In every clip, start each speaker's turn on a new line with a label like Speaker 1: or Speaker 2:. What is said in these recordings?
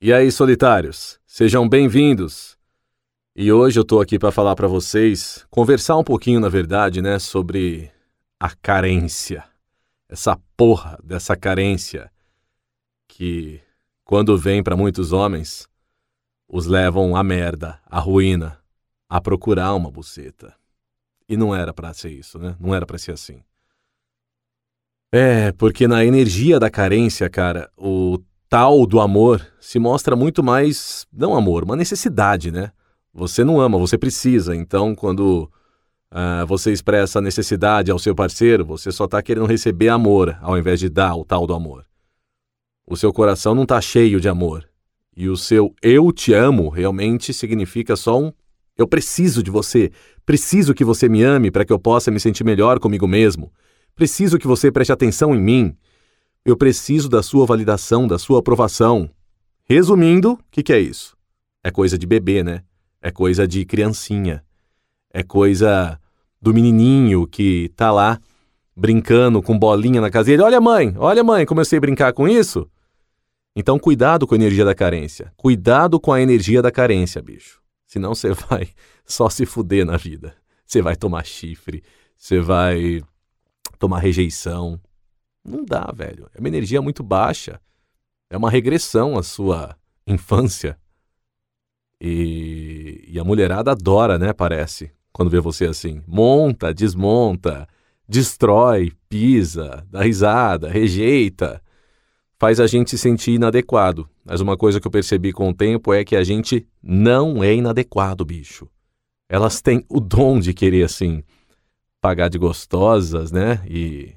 Speaker 1: E aí, solitários, sejam bem-vindos. E hoje eu tô aqui para falar para vocês, conversar um pouquinho, na verdade, né, sobre a carência. Essa porra dessa carência que quando vem para muitos homens, os levam à merda, à ruína, a procurar uma buceta. E não era para ser isso, né? Não era para ser assim. É, porque na energia da carência, cara, o tal do amor se mostra muito mais, não amor, uma necessidade, né? Você não ama, você precisa. Então, quando uh, você expressa necessidade ao seu parceiro, você só está querendo receber amor, ao invés de dar o tal do amor. O seu coração não está cheio de amor. E o seu eu te amo realmente significa só um eu preciso de você, preciso que você me ame para que eu possa me sentir melhor comigo mesmo. Preciso que você preste atenção em mim. Eu preciso da sua validação, da sua aprovação. Resumindo, o que, que é isso? É coisa de bebê, né? É coisa de criancinha. É coisa do menininho que tá lá brincando com bolinha na dele. Olha, mãe, olha, mãe, como eu sei brincar com isso. Então, cuidado com a energia da carência. Cuidado com a energia da carência, bicho. Senão você vai só se fuder na vida. Você vai tomar chifre, você vai tomar rejeição. Não dá, velho. É uma energia muito baixa. É uma regressão à sua infância. E, e a mulherada adora, né? Parece, quando vê você assim. Monta, desmonta, destrói, pisa, dá risada, rejeita. Faz a gente se sentir inadequado. Mas uma coisa que eu percebi com o tempo é que a gente não é inadequado, bicho. Elas têm o dom de querer, assim, pagar de gostosas, né? E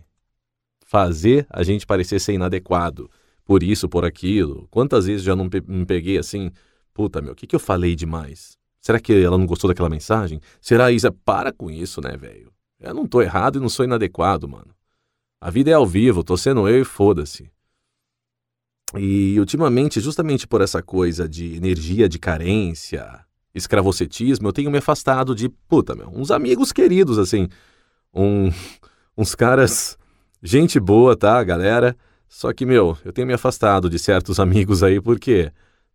Speaker 1: fazer a gente parecer ser inadequado. Por isso, por aquilo. Quantas vezes já não me peguei assim, puta, meu, o que, que eu falei demais? Será que ela não gostou daquela mensagem? Será Isa? Para com isso, né, velho? Eu não tô errado e não sou inadequado, mano. A vida é ao vivo, tô sendo eu e foda-se. E ultimamente, justamente por essa coisa de energia de carência, escravocetismo, eu tenho me afastado de, puta, meu, uns amigos queridos, assim. Um, uns caras, gente boa, tá, galera? Só que, meu, eu tenho me afastado de certos amigos aí porque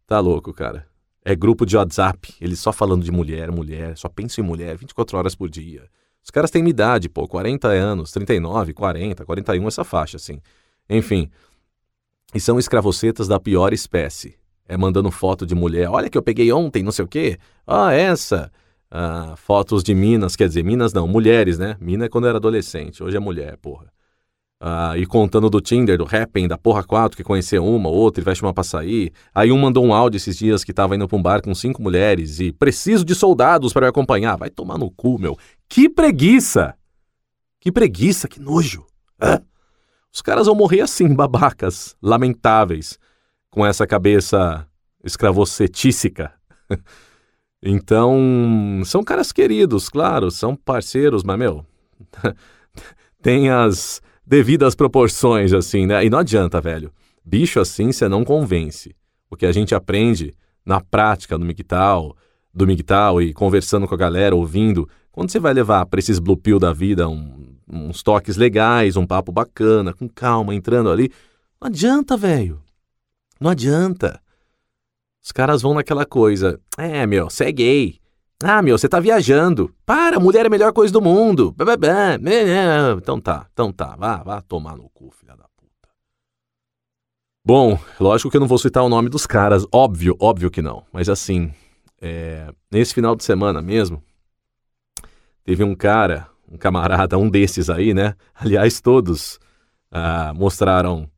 Speaker 1: tá louco, cara. É grupo de WhatsApp, eles só falando de mulher, mulher, só pensam em mulher 24 horas por dia. Os caras têm minha idade, pô, 40 anos, 39, 40, 41, essa faixa, assim. Enfim. E são escravocetas da pior espécie. É mandando foto de mulher. Olha que eu peguei ontem, não sei o quê. Ah, essa. Ah, fotos de minas, quer dizer, minas não, mulheres, né? Mina é quando era adolescente, hoje é mulher, porra. Ah, e contando do Tinder, do Happn, da porra 4, que conheceu uma, outra e veste uma pra sair. Aí um mandou um áudio esses dias que tava indo pra um bar com cinco mulheres e preciso de soldados para me acompanhar. Vai tomar no cu, meu. Que preguiça! Que preguiça, que nojo! Hã? Os caras vão morrer assim, babacas, lamentáveis, com essa cabeça escravocetícica. Então, são caras queridos, claro, são parceiros, mas, meu, tem as devidas proporções, assim, né? E não adianta, velho. Bicho assim você não convence. O que a gente aprende na prática, no MGTOW, do MGTOW e conversando com a galera, ouvindo, quando você vai levar para esses blue pill da vida um, uns toques legais, um papo bacana, com calma, entrando ali, não adianta, velho. Não adianta. Os caras vão naquela coisa. É, meu, você é gay. Ah, meu, você tá viajando. Para, mulher é a melhor coisa do mundo. Então tá, então tá. Vá, vá tomar no cu, filha da puta. Bom, lógico que eu não vou citar o nome dos caras. Óbvio, óbvio que não. Mas assim, é, nesse final de semana mesmo, teve um cara, um camarada, um desses aí, né? Aliás, todos ah, mostraram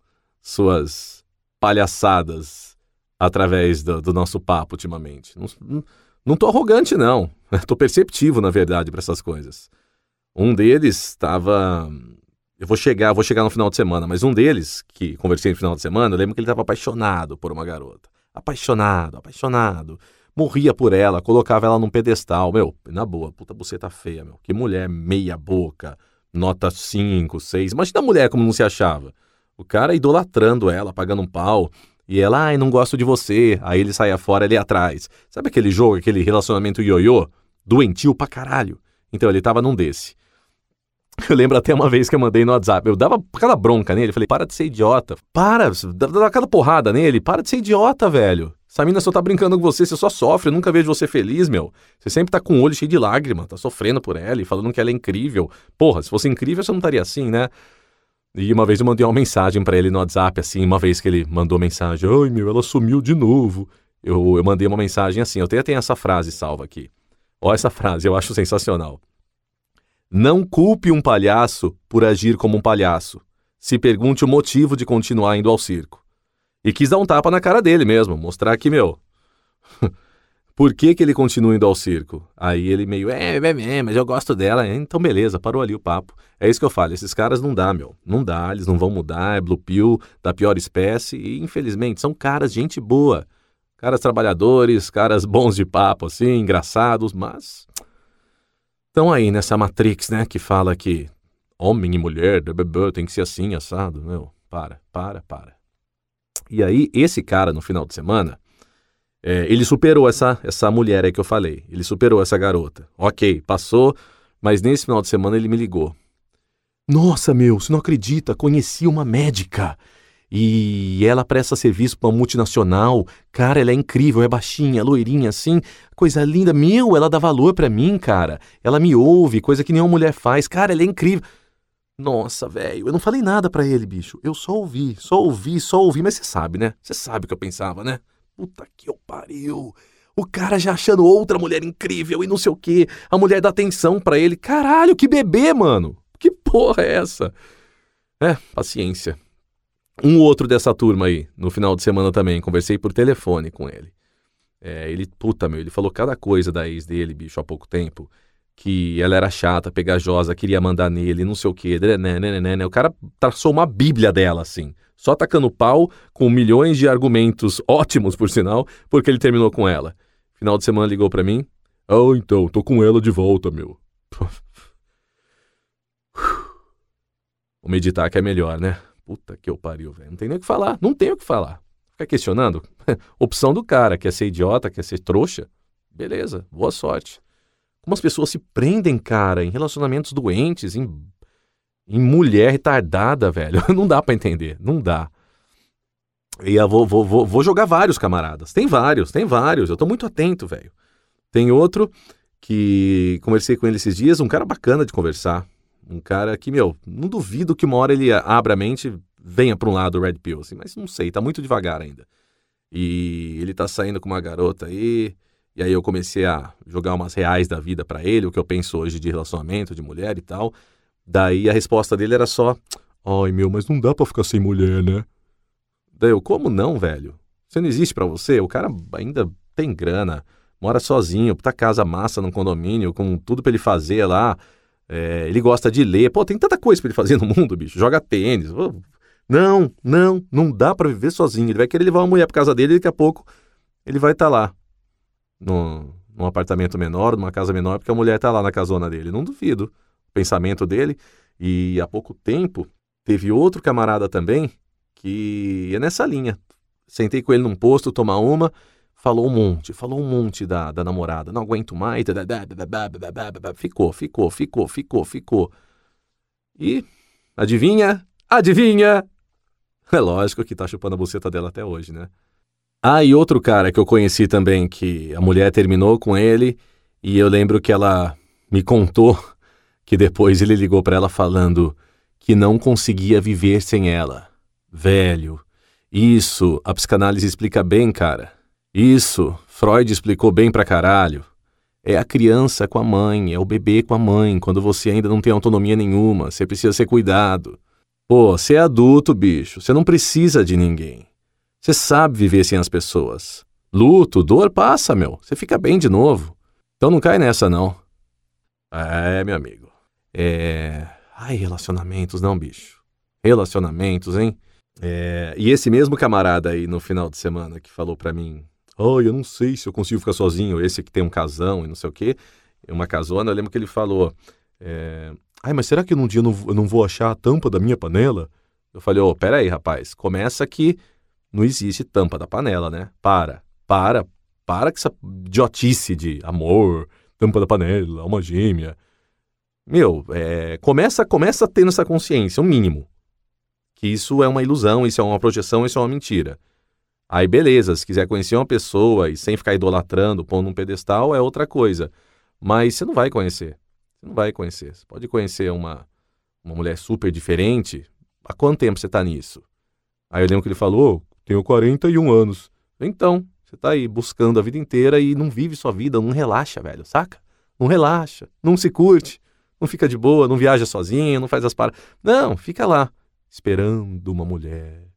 Speaker 1: suas palhaçadas através do, do nosso papo ultimamente. Não, não, não tô arrogante, não. tô perceptivo, na verdade, para essas coisas. Um deles estava. Eu vou chegar, vou chegar no final de semana, mas um deles, que conversei no final de semana, eu lembro que ele estava apaixonado por uma garota. Apaixonado, apaixonado. Morria por ela, colocava ela num pedestal. Meu, na boa, puta buceta feia, meu. Que mulher meia boca, nota 5, 6. Imagina a mulher como não se achava. O cara idolatrando ela, pagando um pau. E ela, ai, não gosto de você. Aí ele saia fora, ele atrás. Sabe aquele jogo, aquele relacionamento ioiô? Doentio pra caralho. Então ele tava num desse. Eu lembro até uma vez que eu mandei no WhatsApp. Eu dava aquela bronca nele. Falei, para de ser idiota. Para, dá aquela porrada nele. Para de ser idiota, velho. Essa mina só tá brincando com você, você só sofre. Eu nunca vejo você feliz, meu. Você sempre tá com o olho cheio de lágrima, tá sofrendo por ela e falando que ela é incrível. Porra, se fosse incrível, você não estaria assim, né? E uma vez eu mandei uma mensagem para ele no WhatsApp, assim, uma vez que ele mandou mensagem, ai meu, ela sumiu de novo. Eu, eu mandei uma mensagem assim, eu até tenho essa frase salva aqui. Olha essa frase, eu acho sensacional. Não culpe um palhaço por agir como um palhaço. Se pergunte o motivo de continuar indo ao circo. E quis dar um tapa na cara dele mesmo, mostrar que, meu. por que, que ele continua indo ao circo? Aí ele meio, é, é, é, mas eu gosto dela. Então, beleza, parou ali o papo. É isso que eu falo, esses caras não dá, meu. Não dá, eles não vão mudar, é Blue Pill da pior espécie. E, infelizmente, são caras, gente boa. Caras trabalhadores, caras bons de papo, assim, engraçados, mas estão aí nessa Matrix, né, que fala que homem e mulher tem que ser assim, assado. Meu, para, para, para. E aí, esse cara, no final de semana, é, ele superou essa, essa mulher aí que eu falei. Ele superou essa garota. Ok, passou, mas nesse final de semana ele me ligou. Nossa, meu, você não acredita, conheci uma médica. E ela presta serviço para uma multinacional. Cara, ela é incrível, é baixinha, loirinha assim, coisa linda. Meu, ela dá valor para mim, cara. Ela me ouve, coisa que nenhuma mulher faz. Cara, ela é incrível. Nossa, velho, eu não falei nada para ele, bicho. Eu só ouvi, só ouvi, só ouvi, mas você sabe, né? Você sabe o que eu pensava, né? Puta que eu pariu. O cara já achando outra mulher incrível e não sei o quê. A mulher dá atenção para ele. Caralho, que bebê, mano. Que porra é essa? É, paciência. Um outro dessa turma aí, no final de semana também, conversei por telefone com ele. É, ele, puta meu, ele falou cada coisa da ex dele, bicho, há pouco tempo. Que ela era chata, pegajosa, queria mandar nele, não sei o quê. Né, né, né, né, né. O cara traçou uma bíblia dela, assim. Só tacando pau, com milhões de argumentos ótimos, por sinal, porque ele terminou com ela. Final de semana ligou para mim. Oh, então, tô com ela de volta, meu. Vou meditar que é melhor, né? Puta que eu pariu, velho. Não tem nem o que falar. Não tem o que falar. Fica questionando. Opção do cara. Quer ser idiota, quer ser trouxa? Beleza, boa sorte. Como as pessoas se prendem, cara, em relacionamentos doentes, em, em mulher retardada, velho. Não dá para entender. Não dá. E eu vou, vou, vou, vou jogar vários camaradas. Tem vários, tem vários. Eu tô muito atento, velho. Tem outro que conversei com ele esses dias, um cara bacana de conversar. Um cara que, meu, não duvido que uma hora ele abra a mente, venha para um lado Red Pill, assim, mas não sei, tá muito devagar ainda. E ele tá saindo com uma garota aí, e aí eu comecei a jogar umas reais da vida para ele, o que eu penso hoje de relacionamento, de mulher e tal. Daí a resposta dele era só: Ai meu, mas não dá pra ficar sem mulher, né? Daí eu, como não, velho? Você não existe para você? O cara ainda tem grana, mora sozinho, puta casa massa num condomínio, com tudo para ele fazer lá. É, ele gosta de ler. Pô, tem tanta coisa para ele fazer no mundo, bicho. Joga tênis. Não, não, não dá para viver sozinho. Ele vai querer levar uma mulher para casa dele e daqui a pouco ele vai estar tá lá. No, num apartamento menor, numa casa menor, porque a mulher está lá na casona dele. Não duvido. O pensamento dele. E há pouco tempo teve outro camarada também que é nessa linha. Sentei com ele num posto, tomar uma falou um monte, falou um monte da, da namorada, não aguento mais, ficou, ficou, ficou, ficou, ficou. E, adivinha? Adivinha? É lógico que tá chupando a buceta dela até hoje, né? Ah, e outro cara que eu conheci também, que a mulher terminou com ele, e eu lembro que ela me contou que depois ele ligou para ela falando que não conseguia viver sem ela. Velho, isso a psicanálise explica bem, cara. Isso, Freud explicou bem pra caralho. É a criança com a mãe, é o bebê com a mãe, quando você ainda não tem autonomia nenhuma, você precisa ser cuidado. Pô, você é adulto, bicho, você não precisa de ninguém. Você sabe viver sem as pessoas. Luto, dor passa, meu, você fica bem de novo. Então não cai nessa, não. É, meu amigo. É. Ai, relacionamentos, não, bicho. Relacionamentos, hein? É... E esse mesmo camarada aí no final de semana que falou pra mim Ai, eu não sei se eu consigo ficar sozinho, esse que tem um casão e não sei o quê. Uma casona, eu lembro que ele falou: é, Ai, mas será que num dia eu não, não vou achar a tampa da minha panela? Eu falei: Ô, oh, peraí, rapaz, começa que não existe tampa da panela, né? Para, para, para com essa idiotice de amor, tampa da panela, alma gêmea. Meu, é, começa, começa tendo essa consciência, o um mínimo. Que isso é uma ilusão, isso é uma projeção, isso é uma mentira. Aí beleza, se quiser conhecer uma pessoa e sem ficar idolatrando, pondo num pedestal, é outra coisa. Mas você não vai conhecer. Você não vai conhecer. Você pode conhecer uma, uma mulher super diferente. Há quanto tempo você está nisso? Aí eu lembro que ele falou, tenho 41 anos. Então, você está aí buscando a vida inteira e não vive sua vida, não relaxa, velho, saca? Não relaxa, não se curte, não fica de boa, não viaja sozinho, não faz as paradas. Não, fica lá, esperando uma mulher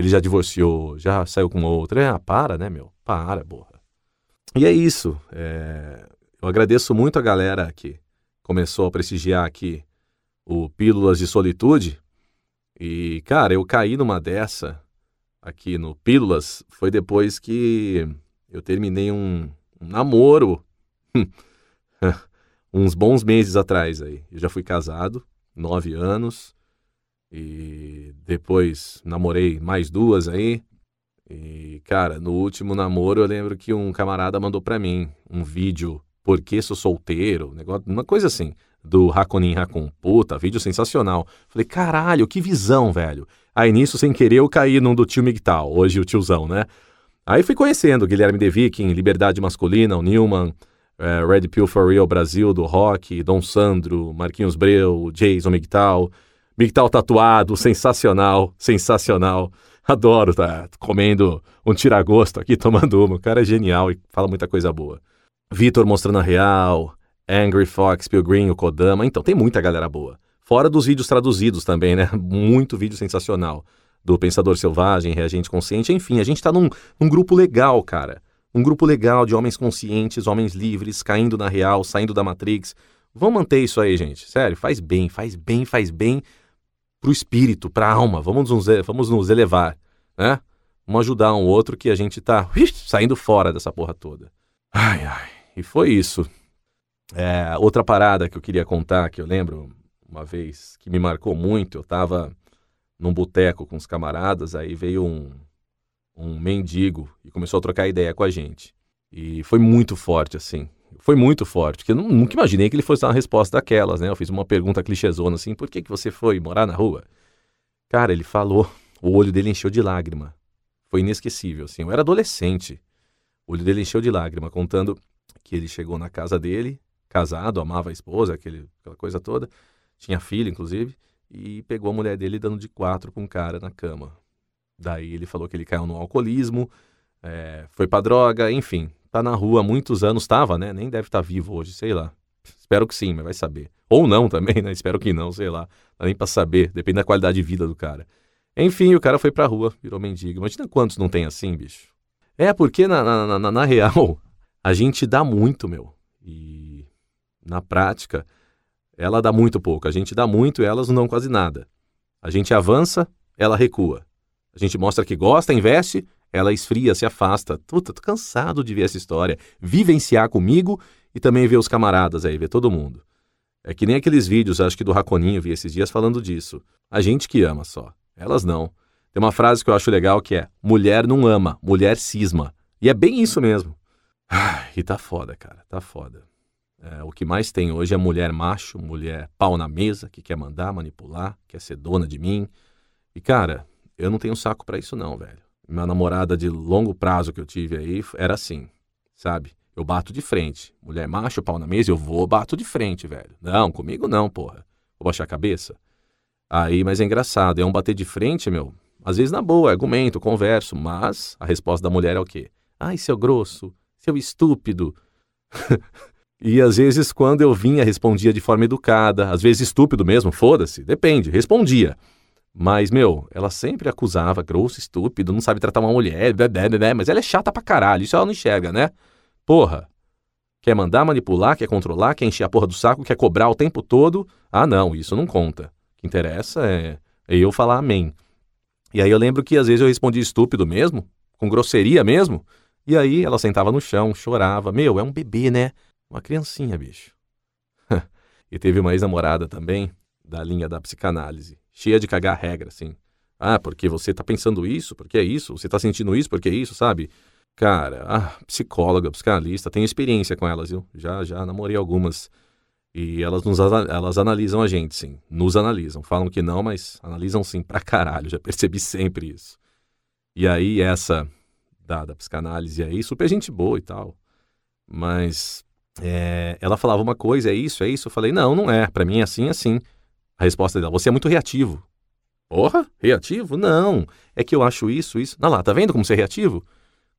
Speaker 1: ele já divorciou, já saiu com outra. É, ah, para, né, meu? Para, porra. E é isso. É... Eu agradeço muito a galera que começou a prestigiar aqui o Pílulas de Solitude. E, cara, eu caí numa dessa aqui no Pílulas foi depois que eu terminei um, um namoro uns bons meses atrás aí. Eu já fui casado, nove anos. E depois namorei mais duas aí. E, cara, no último namoro eu lembro que um camarada mandou para mim um vídeo Por que sou solteiro? Negócio, uma coisa assim, do Hakonin Hakun. Puta, vídeo sensacional. Falei, caralho, que visão, velho. Aí nisso, sem querer, eu caí num do tio Migtal, hoje o tiozão, né? Aí fui conhecendo Guilherme De Viking, Liberdade Masculina, o Newman, é, Red Pill for Real Brasil, do Rock, Dom Sandro, Marquinhos Breu, Jason Migtal. Migtal tatuado, sensacional, sensacional. Adoro tá comendo um tiragosto aqui, tomando uma. O cara é genial e fala muita coisa boa. Vitor mostrando a real, Angry Fox, Pilgrim, o Kodama. Então, tem muita galera boa. Fora dos vídeos traduzidos também, né? Muito vídeo sensacional. Do Pensador Selvagem, Reagente Consciente. Enfim, a gente tá num, num grupo legal, cara. Um grupo legal de homens conscientes, homens livres, caindo na real, saindo da Matrix. Vamos manter isso aí, gente. Sério, faz bem, faz bem, faz bem para o espírito, para a alma. Vamos nos, vamos nos elevar, né? Vamos ajudar um outro que a gente tá saindo fora dessa porra toda. Ai, ai. E foi isso. É, outra parada que eu queria contar, que eu lembro uma vez, que me marcou muito, eu tava num boteco com os camaradas, aí veio um, um mendigo e começou a trocar ideia com a gente. E foi muito forte, assim foi muito forte, porque eu nunca imaginei que ele fosse dar uma resposta daquelas, né? Eu fiz uma pergunta clichêzona assim, por que, que você foi morar na rua? Cara, ele falou, o olho dele encheu de lágrima. Foi inesquecível, assim. Eu era adolescente. O olho dele encheu de lágrima, contando que ele chegou na casa dele, casado, amava a esposa, aquele, aquela coisa toda. Tinha filho, inclusive, e pegou a mulher dele dando de quatro com um cara na cama. Daí ele falou que ele caiu no alcoolismo, é, foi pra droga, enfim tá na rua há muitos anos, estava, né? Nem deve estar tá vivo hoje, sei lá. Espero que sim, mas vai saber. Ou não também, né? Espero que não, sei lá. Dá nem pra saber, depende da qualidade de vida do cara. Enfim, o cara foi pra rua, virou mendigo. Imagina quantos não tem assim, bicho. É, porque na, na, na, na real, a gente dá muito, meu. E na prática, ela dá muito pouco. A gente dá muito e elas não dão quase nada. A gente avança, ela recua. A gente mostra que gosta, investe, ela esfria, se afasta. Puta, tô cansado de ver essa história. Vivenciar comigo e também ver os camaradas aí, ver todo mundo. É que nem aqueles vídeos, acho que do Raconinho vi esses dias falando disso. A gente que ama só. Elas não. Tem uma frase que eu acho legal que é: mulher não ama, mulher cisma. E é bem isso mesmo. e tá foda, cara, tá foda. É, o que mais tem hoje é mulher macho, mulher pau na mesa, que quer mandar, manipular, quer ser dona de mim. E, cara, eu não tenho saco para isso não, velho minha namorada de longo prazo que eu tive aí era assim, sabe? Eu bato de frente. Mulher macho, pau na mesa, eu vou, bato de frente, velho. Não, comigo não, porra. Vou baixar a cabeça. Aí, mas é engraçado, é um bater de frente, meu. Às vezes na boa, argumento, converso, mas a resposta da mulher é o quê? Ai, seu grosso, seu estúpido. e às vezes, quando eu vinha, respondia de forma educada, às vezes estúpido mesmo, foda-se, depende, respondia. Mas, meu, ela sempre acusava, grosso, estúpido, não sabe tratar uma mulher, mas ela é chata pra caralho, isso ela não enxerga, né? Porra. Quer mandar, manipular, quer controlar, quer encher a porra do saco, quer cobrar o tempo todo. Ah, não, isso não conta. O que interessa é, é eu falar amém. E aí eu lembro que às vezes eu respondia estúpido mesmo, com grosseria mesmo, e aí ela sentava no chão, chorava. Meu, é um bebê, né? Uma criancinha, bicho. e teve uma ex-namorada também, da linha da psicanálise cheia de cagar regra, assim. Ah, porque você tá pensando isso, porque é isso, você tá sentindo isso, porque é isso, sabe? Cara, psicóloga, psicanalista, tenho experiência com elas, viu? Já, já namorei algumas. E elas, nos, elas analisam a gente, sim. Nos analisam. Falam que não, mas analisam sim pra caralho. Já percebi sempre isso. E aí, essa da, da psicanálise aí, super gente boa e tal. Mas é, ela falava uma coisa, é isso, é isso. Eu falei, não, não é. Para mim é assim, é assim. A resposta dela, você é muito reativo. Porra, reativo? Não. É que eu acho isso, isso. Não lá, tá vendo como você é reativo?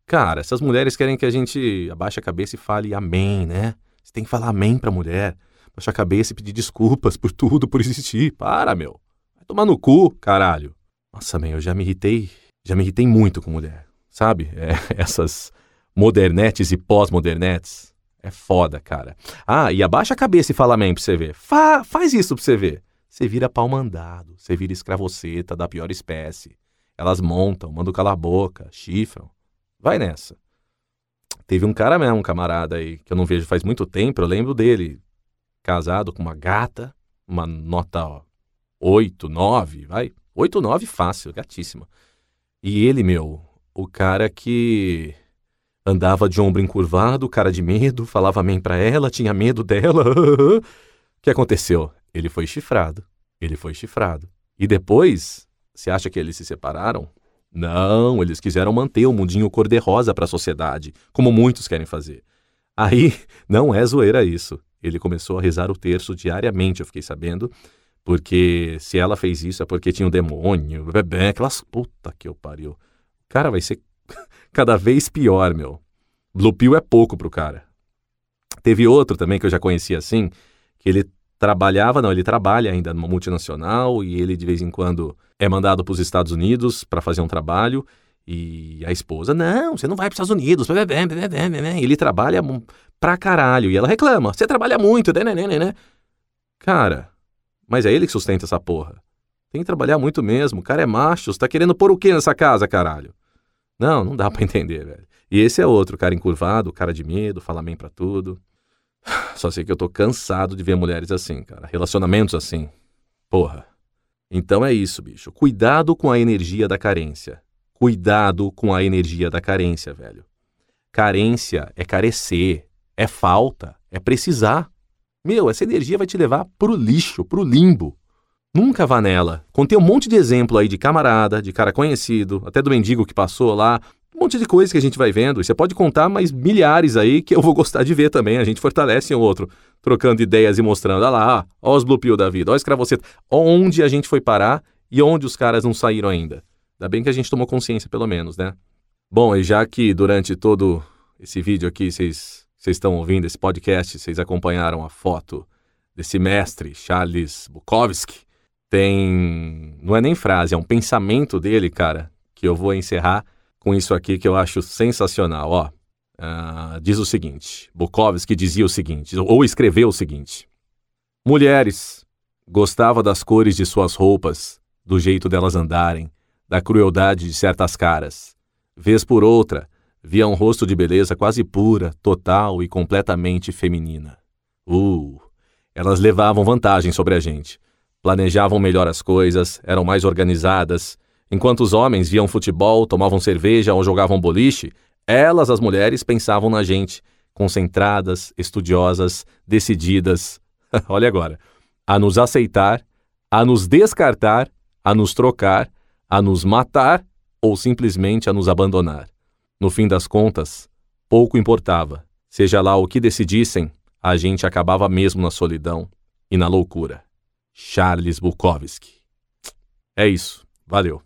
Speaker 1: Cara, essas mulheres querem que a gente abaixe a cabeça e fale amém, né? Você tem que falar amém pra mulher. Baixar a cabeça e pedir desculpas por tudo, por existir. Para, meu. Vai tomar no cu, caralho. Nossa, meu, eu já me irritei. Já me irritei muito com mulher. Sabe? É, essas modernetes e pós-modernetes. É foda, cara. Ah, e abaixa a cabeça e fala amém pra você ver. Fa faz isso pra você ver. Você vira pau mandado, você vira escravoceta da pior espécie. Elas montam, mandam calar a boca, chifram. Vai nessa. Teve um cara mesmo, um camarada aí, que eu não vejo faz muito tempo, eu lembro dele, casado com uma gata, uma nota ó, 8, 9, vai. 8, 9 fácil, gatíssima. E ele, meu, o cara que andava de ombro encurvado, cara de medo, falava amém pra ela, tinha medo dela. o que aconteceu? Ele foi chifrado. Ele foi chifrado. E depois, você acha que eles se separaram? Não, eles quiseram manter o mundinho cor-de-rosa para a sociedade, como muitos querem fazer. Aí, não é zoeira isso. Ele começou a rezar o terço diariamente, eu fiquei sabendo, porque se ela fez isso é porque tinha um demônio, bebê, aquelas puta que eu pariu. Cara, vai ser cada vez pior, meu. Blue Pill é pouco pro cara. Teve outro também que eu já conhecia assim, que ele trabalhava, não, ele trabalha ainda numa multinacional e ele de vez em quando é mandado para os Estados Unidos para fazer um trabalho e a esposa, não, você não vai para os Estados Unidos. Ele trabalha pra caralho e ela reclama, você trabalha muito, né, né, né, né? Cara, mas é ele que sustenta essa porra. Tem que trabalhar muito mesmo, o cara é macho, você tá querendo pôr o quê nessa casa, caralho? Não, não dá para entender, velho. E esse é outro, cara encurvado, cara de medo, fala amém pra tudo. Só sei que eu tô cansado de ver mulheres assim, cara. Relacionamentos assim. Porra. Então é isso, bicho. Cuidado com a energia da carência. Cuidado com a energia da carência, velho. Carência é carecer, é falta, é precisar. Meu, essa energia vai te levar pro lixo, pro limbo. Nunca vá nela. Contei um monte de exemplo aí de camarada, de cara conhecido, até do mendigo que passou lá, um monte de coisa que a gente vai vendo. E você pode contar mais milhares aí que eu vou gostar de ver também. A gente fortalece um outro, trocando ideias e mostrando. Olha lá, ó os Blue Pill da vida, ó Escravoceta. Onde a gente foi parar e onde os caras não saíram ainda. Ainda bem que a gente tomou consciência, pelo menos, né? Bom, e já que durante todo esse vídeo aqui vocês estão ouvindo, esse podcast, vocês acompanharam a foto desse mestre, Charles Bukowski, tem. Não é nem frase, é um pensamento dele, cara, que eu vou encerrar com isso aqui que eu acho sensacional. Ó, uh, diz o seguinte: Bukowski dizia o seguinte, ou escreveu o seguinte: Mulheres, gostava das cores de suas roupas, do jeito delas andarem, da crueldade de certas caras. Vez por outra, via um rosto de beleza quase pura, total e completamente feminina. Uh, elas levavam vantagem sobre a gente. Planejavam melhor as coisas, eram mais organizadas, Enquanto os homens viam futebol, tomavam cerveja ou jogavam boliche, elas, as mulheres, pensavam na gente, concentradas, estudiosas, decididas. Olha agora. A nos aceitar, a nos descartar, a nos trocar, a nos matar ou simplesmente a nos abandonar. No fim das contas, pouco importava. Seja lá o que decidissem, a gente acabava mesmo na solidão e na loucura. Charles Bukowski. É isso. Valeu.